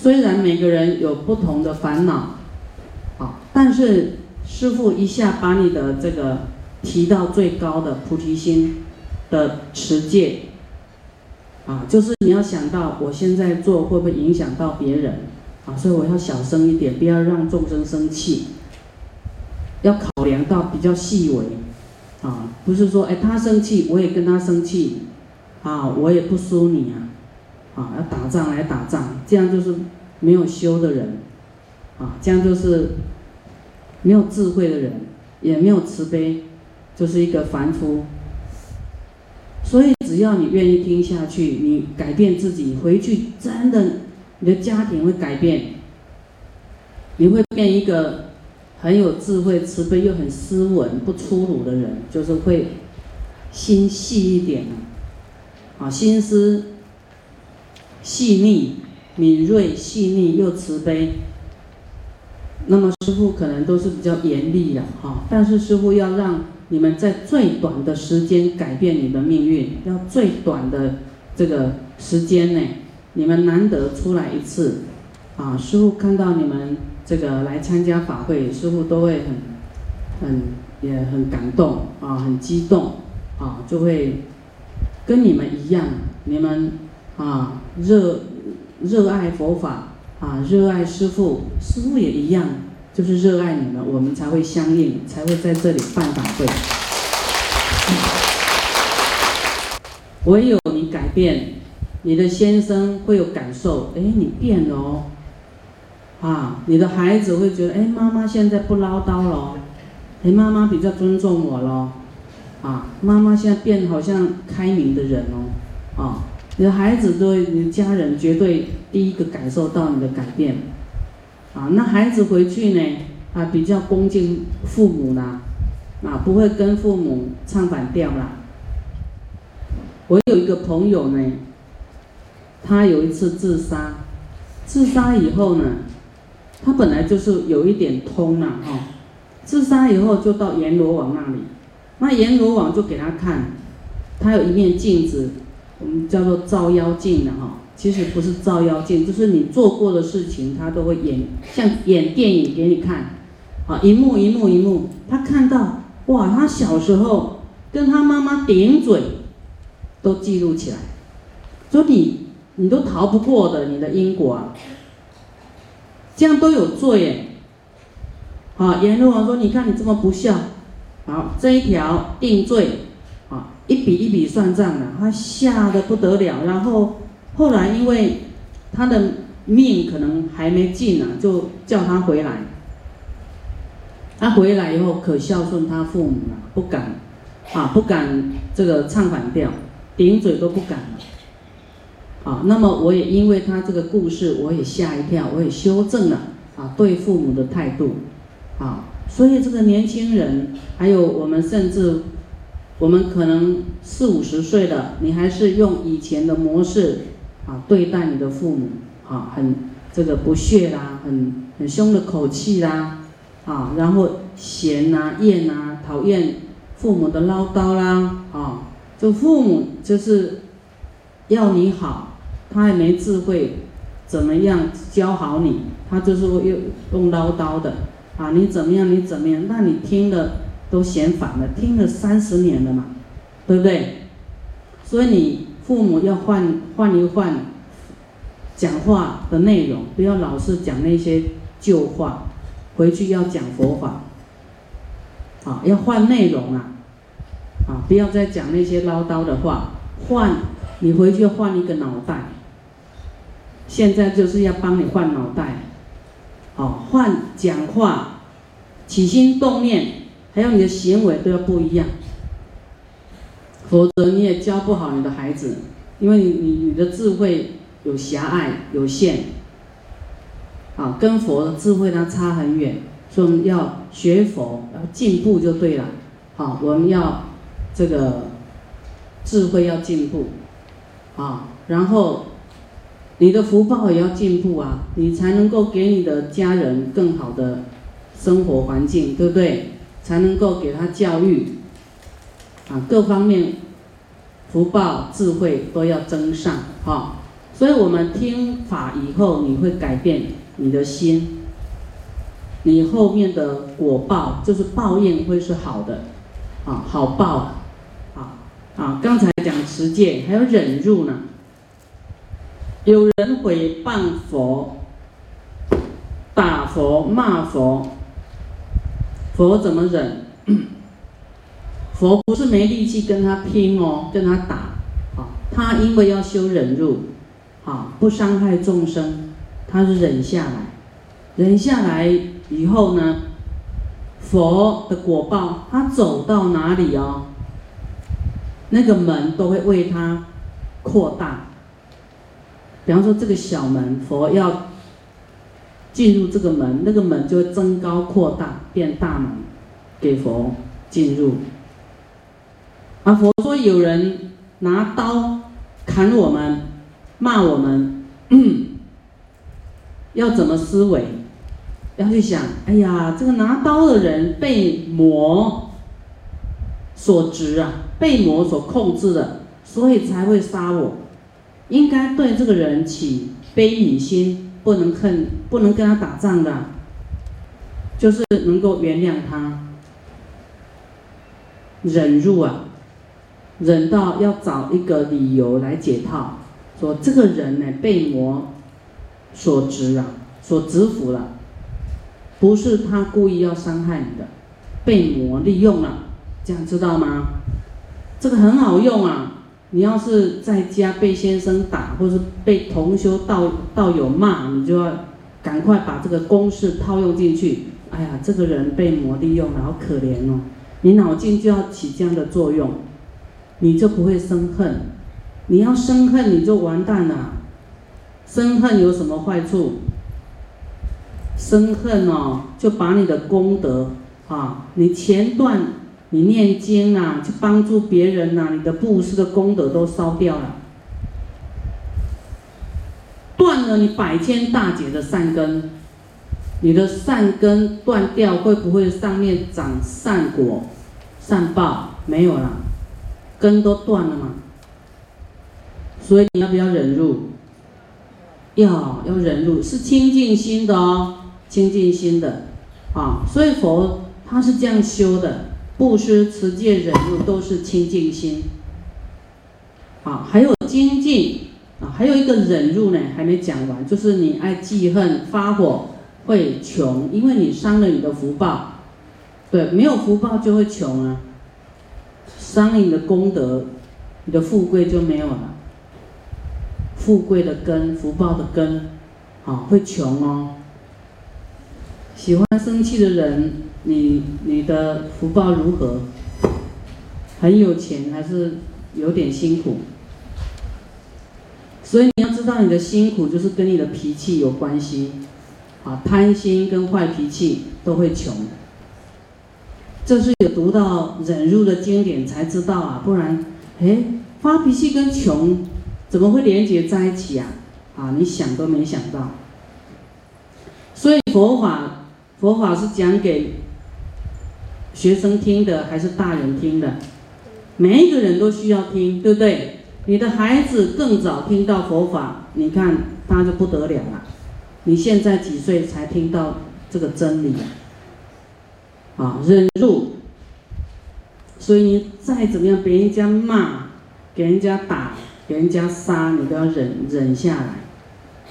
虽然每个人有不同的烦恼，啊，但是师父一下把你的这个提到最高的菩提心的持戒，啊，就是你要想到我现在做会不会影响到别人，啊，所以我要小声一点，不要让众生生气，要考量到比较细微，啊，不是说哎他生气我也跟他生气，啊，我也不输你啊。啊，要打仗来打仗，这样就是没有修的人，啊，这样就是没有智慧的人，也没有慈悲，就是一个凡夫。所以只要你愿意听下去，你改变自己，回去真的，你的家庭会改变，你会变一个很有智慧、慈悲又很斯文、不粗鲁的人，就是会心细一点啊，心思。细腻、敏锐、细腻又慈悲，那么师傅可能都是比较严厉的哈，但是师傅要让你们在最短的时间改变你的命运，要最短的这个时间内，你们难得出来一次，啊，师傅看到你们这个来参加法会，师傅都会很、很也很感动啊，很激动啊，就会跟你们一样，你们。啊，热热爱佛法啊，热爱师父，师父也一样，就是热爱你们，我们才会相应，才会在这里办法会。唯有你改变，你的先生会有感受，哎，你变了哦。啊，你的孩子会觉得，哎，妈妈现在不唠叨了，哎，妈妈比较尊重我了，啊，妈妈现在变好像开明的人哦，啊。你的孩子对你的家人绝对第一个感受到你的改变，啊，那孩子回去呢，啊，比较恭敬父母啦，啊，不会跟父母唱反调啦。我有一个朋友呢，他有一次自杀，自杀以后呢，他本来就是有一点通了哈，自杀以后就到阎罗王那里，那阎罗王就给他看，他有一面镜子。我们叫做照妖镜的哈，其实不是照妖镜，就是你做过的事情，他都会演，像演电影给你看，啊，一幕一幕一幕，他看到，哇，他小时候跟他妈妈顶嘴，都记录起来，说你你都逃不过的，你的因果啊，这样都有罪耶，好，阎罗王说，你看你这么不孝，好，这一条定罪。一笔一笔算账的，他吓得不得了。然后后来因为他的命可能还没尽呢，就叫他回来。他回来以后可孝顺他父母了，不敢啊，不敢这个唱反调，顶嘴都不敢了。啊，那么我也因为他这个故事，我也吓一跳，我也修正了啊对父母的态度。啊，所以这个年轻人，还有我们甚至。我们可能四五十岁了，你还是用以前的模式啊对待你的父母啊，很这个不屑啦，很很凶的口气啦，啊，然后嫌呐、厌呐、讨厌父母的唠叨啦，啊，就父母就是要你好，他也没智慧，怎么样教好你，他就是会用用唠叨的，啊，你怎么样，你怎么样，那你听了。都嫌烦了，听了三十年了嘛，对不对？所以你父母要换换一换讲话的内容，不要老是讲那些旧话，回去要讲佛法，啊，要换内容啊，啊，不要再讲那些唠叨的话，换你回去换一个脑袋，现在就是要帮你换脑袋，好，换讲话，起心动念。还有你的行为都要不一样，否则你也教不好你的孩子，因为你你你的智慧有狭隘有限，啊，跟佛的智慧它差很远，所以我们要学佛要进步就对了，好，我们要这个智慧要进步，啊，然后你的福报也要进步啊，你才能够给你的家人更好的生活环境，对不对？才能够给他教育，啊，各方面福报智慧都要增上，哈，所以我们听法以后，你会改变你的心，你后面的果报就是报应会是好的，啊，好报，啊啊，刚才讲持戒，还有忍辱呢。有人毁谤佛，打佛骂佛，佛怎么忍？佛不是没力气跟他拼哦，跟他打，啊，他因为要修忍辱，啊，不伤害众生，他是忍下来，忍下来以后呢，佛的果报，他走到哪里哦，那个门都会为他扩大。比方说这个小门，佛要进入这个门，那个门就会增高扩大，变大门，给佛进入。啊，佛说有人拿刀砍我们，骂我们，要怎么思维？要去想，哎呀，这个拿刀的人被魔所执啊，被魔所控制的，所以才会杀我。应该对这个人起悲悯心，不能恨，不能跟他打仗的，就是能够原谅他，忍辱啊，忍到要找一个理由来解套，说这个人呢被魔所执啊，所执服了，不是他故意要伤害你的，被魔利用了，这样知道吗？这个很好用啊。你要是在家被先生打，或是被同修道道友骂，你就要赶快把这个公式套用进去。哎呀，这个人被魔利用了，好可怜哦！你脑筋就要起这样的作用，你就不会生恨。你要生恨，你就完蛋了。生恨有什么坏处？生恨哦，就把你的功德啊，你前段。你念经啊，去帮助别人呐，你的布施的功德都烧掉了，断了你百千大劫的善根，你的善根断掉，会不会上面长善果、善报？没有了，根都断了嘛。所以你要不要忍辱？要要忍辱，是清净心的哦，清净心的啊。所以佛他是这样修的。布施、持戒、忍辱都是清净心，啊，还有精进啊，还有一个忍辱呢，还没讲完，就是你爱记恨、发火会穷，因为你伤了你的福报，对，没有福报就会穷啊，伤了你的功德，你的富贵就没有了，富贵的根、福报的根，啊，会穷哦。喜欢生气的人。你你的福报如何？很有钱还是有点辛苦？所以你要知道，你的辛苦就是跟你的脾气有关系。啊，贪心跟坏脾气都会穷。这是有读到忍辱的经典才知道啊，不然，哎，发脾气跟穷怎么会连接在一起啊？啊，你想都没想到。所以佛法，佛法是讲给。学生听的还是大人听的，每一个人都需要听，对不对？你的孩子更早听到佛法，你看他就不得了了。你现在几岁才听到这个真理啊？忍辱。所以你再怎么样，别人家骂，给人家打，给人家杀，你都要忍忍下来，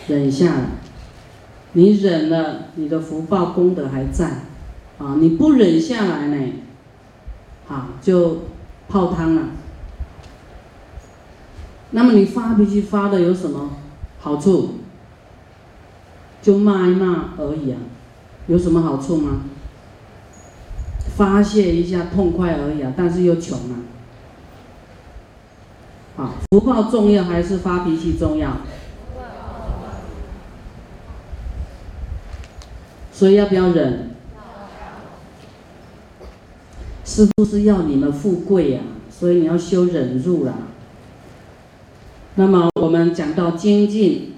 忍下来。你忍了，你的福报功德还在。啊，你不忍下来呢，啊，就泡汤了。那么你发脾气发的有什么好处？就骂一骂而已啊，有什么好处吗？发泄一下痛快而已啊，但是又穷啊。啊，福报重要还是发脾气重要？所以要不要忍？师傅是要你们富贵呀，所以你要修忍辱啦。那么我们讲到精进，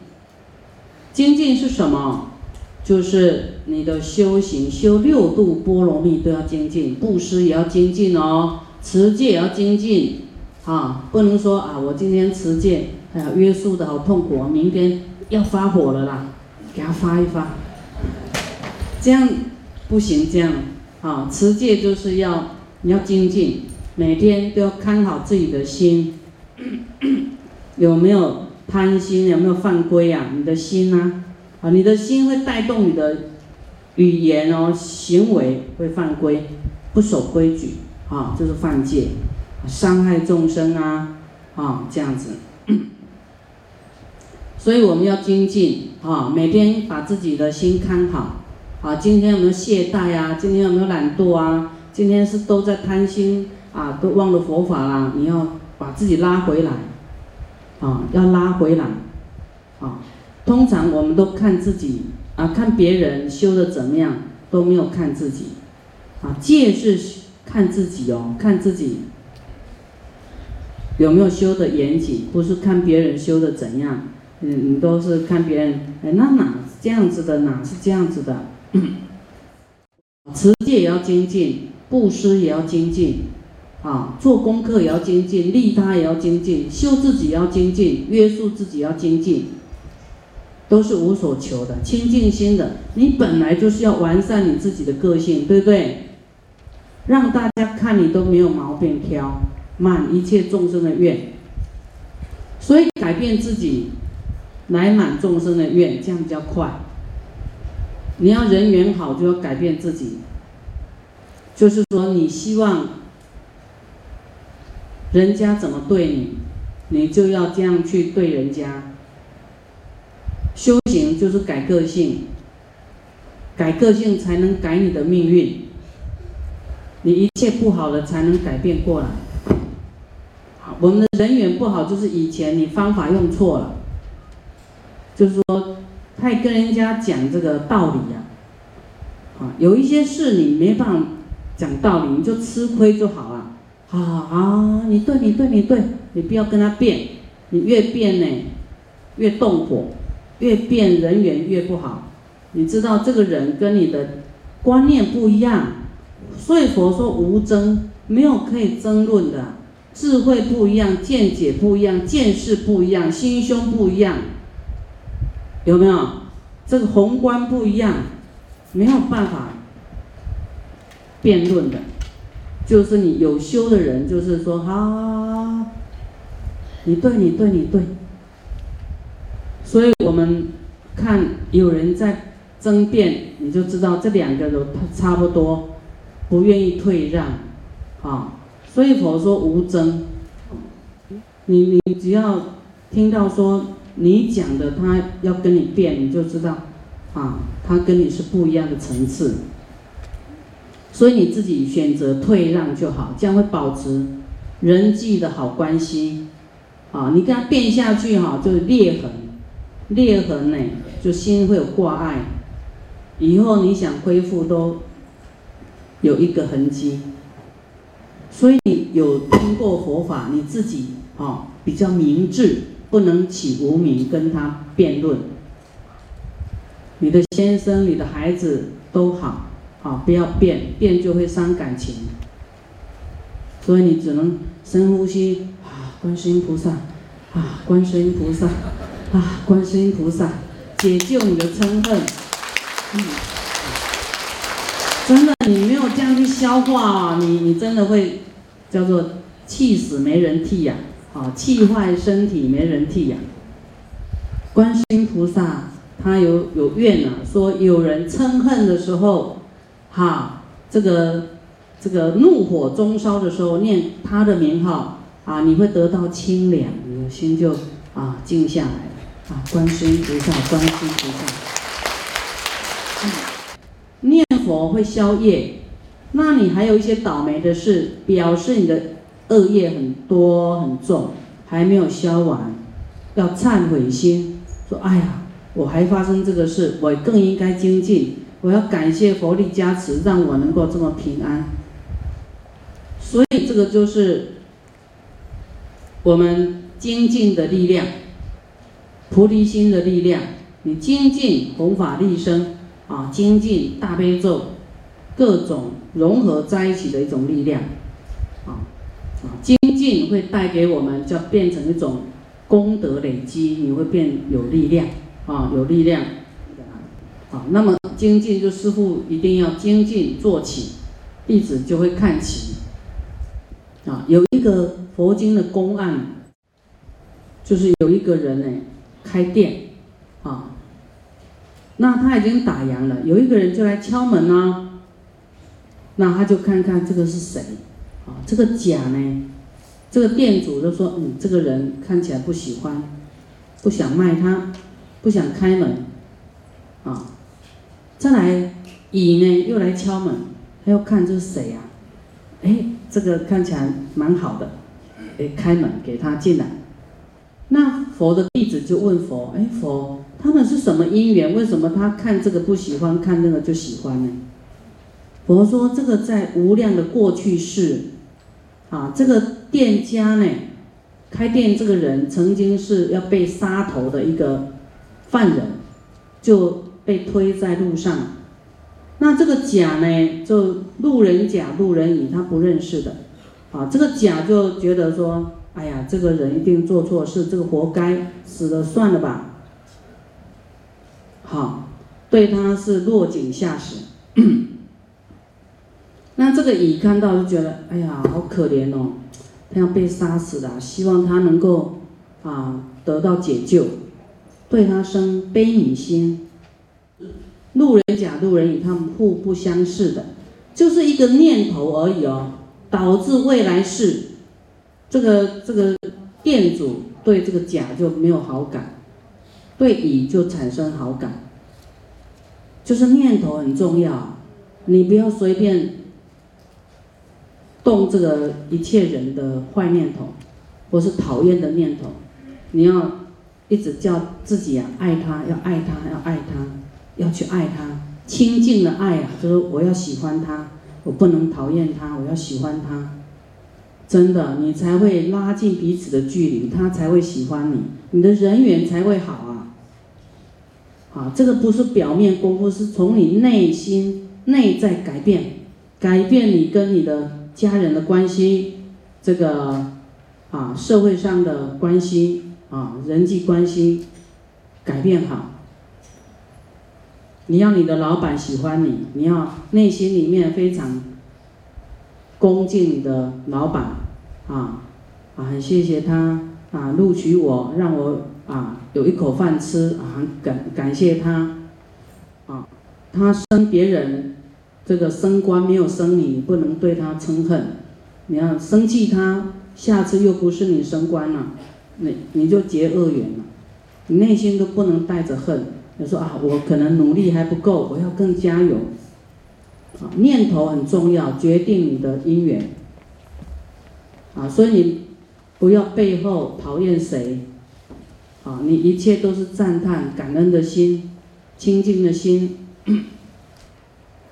精进是什么？就是你的修行，修六度波罗蜜都要精进，布施也要精进哦，持戒也要精进，啊，不能说啊，我今天持戒哎呀，约束的好痛苦，明天要发火了啦，给他发一发。这样不行，这样啊，持戒就是要你要精进，每天都要看好自己的心，有没有贪心，有没有犯规啊？你的心呢？啊，你的心会带动你的语言哦，行为会犯规，不守规矩啊，就是犯戒，伤害众生啊，啊，这样子。所以我们要精进啊，每天把自己的心看好啊。今天有没有懈怠啊？今天有没有懒惰啊？今天是都在贪心啊，都忘了佛法啦。你要把自己拉回来啊，要拉回来啊。通常我们都看自己啊，看别人修的怎么样，都没有看自己啊。戒是看自己哦，看自己有没有修的严谨，不是看别人修的怎样。嗯，你都是看别人，哎，那哪是这样子的，哪是这样子的？持戒也要精进，布施也要精进，啊，做功课也要精进，利他也要精进，修自己要精进，约束自己要精进，都是无所求的，清净心的。你本来就是要完善你自己的个性，对不对？让大家看你都没有毛病挑，满一切众生的愿，所以改变自己。来满众生的愿，这样比较快。你要人缘好，就要改变自己。就是说，你希望人家怎么对你，你就要这样去对人家。修行就是改个性，改个性才能改你的命运。你一切不好的才能改变过来。好，我们的人缘不好，就是以前你方法用错了。就是说，太跟人家讲这个道理呀，啊，有一些事你没办法讲道理，你就吃亏就好了。啊啊，你对，你对，你对，你不要跟他辩，你越辩呢，越动火，越辩人缘越不好。你知道这个人跟你的观念不一样，所以佛说无争，没有可以争论的。智慧不一样，见解不一样，见识不一样，心胸不一样。有没有这个宏观不一样，没有办法辩论的，就是你有修的人，就是说，好，你对，你对，你对。所以我们看有人在争辩，你就知道这两个都差不多，不愿意退让，啊，所以佛说无争，你你只要听到说。你讲的他要跟你辩，你就知道，啊，他跟你是不一样的层次，所以你自己选择退让就好，这样会保持人际的好关系，啊，你跟他辩下去哈，就是裂痕，裂痕呢，就心会有挂碍，以后你想恢复都有一个痕迹，所以你有听过佛法，你自己啊比较明智。不能起无名跟他辩论。你的先生、你的孩子都好，啊，不要变，变就会伤感情。所以你只能深呼吸，啊，观世音菩萨，啊，观世音菩萨，啊，观世音菩萨，解救你的嗔恨。嗯，真的，你没有这样去消化，你你真的会叫做气死没人替呀。啊，气坏身体没人替呀！观世音菩萨他有有愿啊，说有人嗔恨的时候，哈，这个这个怒火中烧的时候，念他的名号啊，你会得到清凉，你的心就啊静下来了啊。观世音菩萨，观世音菩萨，念佛会消业，那你还有一些倒霉的事，表示你的。恶业很多很重，还没有消完，要忏悔心，说：“哎呀，我还发生这个事，我更应该精进。我要感谢佛力加持，让我能够这么平安。”所以这个就是我们精进的力量，菩提心的力量。你精进弘法利生啊，精进大悲咒，各种融合在一起的一种力量啊啊。精进会带给我们，就变成一种功德累积，你会变有力量啊，有力量。好，那么精进就师傅一定要精进做起，弟子就会看齐。啊，有一个佛经的公案，就是有一个人呢开店，啊，那他已经打烊了，有一个人就来敲门啊，那他就看看这个是谁，啊，这个甲呢，这个店主就说，嗯，这个人看起来不喜欢，不想卖他，不想开门，啊。再来乙呢，又来敲门，他要看这是谁呀？哎，这个看起来蛮好的，哎，开门给他进来。那佛的弟子就问佛：哎，佛，他们是什么因缘？为什么他看这个不喜欢，看那个就喜欢呢？佛说：这个在无量的过去世，啊，这个店家呢，开店这个人曾经是要被杀头的一个犯人，就。被推在路上，那这个甲呢，就路人甲、路人乙，他不认识的，啊，这个甲就觉得说，哎呀，这个人一定做错事，这个活该死了算了吧，好，对他是落井下石。那这个乙看到就觉得，哎呀，好可怜哦，他要被杀死了，希望他能够啊得到解救，对他生悲悯心。路人甲、路人乙，他们互不相识的，就是一个念头而已哦，导致未来世这个这个店主对这个甲就没有好感，对乙就产生好感，就是念头很重要，你不要随便动这个一切人的坏念头，或是讨厌的念头，你要一直叫自己啊爱他，要爱他，要爱他。要去爱他，亲近的爱啊，就是我要喜欢他，我不能讨厌他，我要喜欢他。真的，你才会拉近彼此的距离，他才会喜欢你，你的人缘才会好啊。啊，这个不是表面功夫，是从你内心内在改变，改变你跟你的家人的关系，这个啊社会上的关系啊人际关系改变好。你要你的老板喜欢你，你要内心里面非常恭敬你的老板，啊啊，很谢谢他啊录取我，让我啊有一口饭吃啊，很感感谢他，啊，他生别人这个升官没有升你，你不能对他嗔恨，你要生气他，下次又不是你升官了，你你就结恶缘了，你内心都不能带着恨。就说啊，我可能努力还不够，我要更加油。啊，念头很重要，决定你的因缘。啊，所以你不要背后讨厌谁。啊，你一切都是赞叹、感恩的心，清净的心。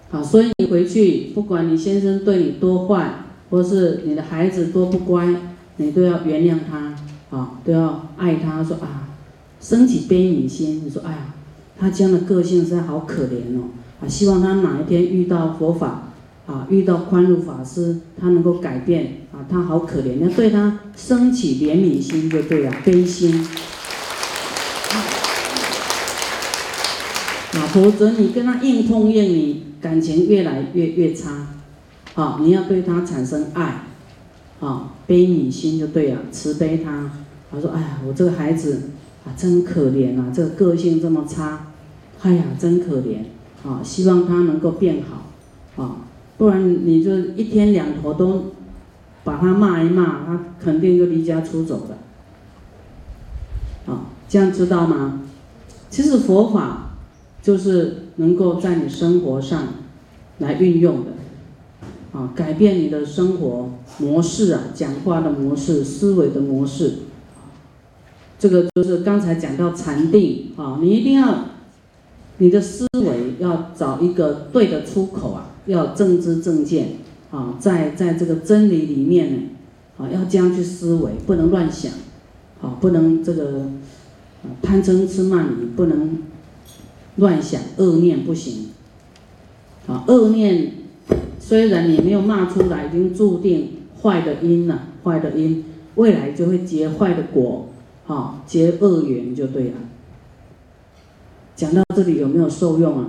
好，所以你回去，不管你先生对你多坏，或是你的孩子多不乖，你都要原谅他。啊，都要爱他。说啊，升起悲悯心。你说，哎呀。他这样的个性实在好可怜哦，啊，希望他哪一天遇到佛法，啊，遇到宽恕法师，他能够改变，啊，他好可怜，要对他升起怜悯心就对了，悲心，啊，否则你跟他硬碰硬，你感情越来越越差，啊，你要对他产生爱，啊，悲悯心就对了，慈悲他，他说，哎呀，我这个孩子啊，真可怜啊，这个个性这么差。哎呀，真可怜啊！希望他能够变好啊，不然你就一天两头都把他骂一骂，他肯定就离家出走了。啊，这样知道吗？其实佛法就是能够在你生活上来运用的，啊，改变你的生活模式啊，讲话的模式、思维的模式。这个就是刚才讲到禅定啊，你一定要。你的思维要找一个对的出口啊，要正知正见啊，在在这个真理里面呢，啊，要这样去思维，不能乱想，啊，不能这个贪嗔痴慢疑，不能乱想恶念不行，啊，恶念虽然你没有骂出来，已经注定坏的因了，坏的因，未来就会结坏的果，好结恶缘就对了。讲到这里有没有受用啊？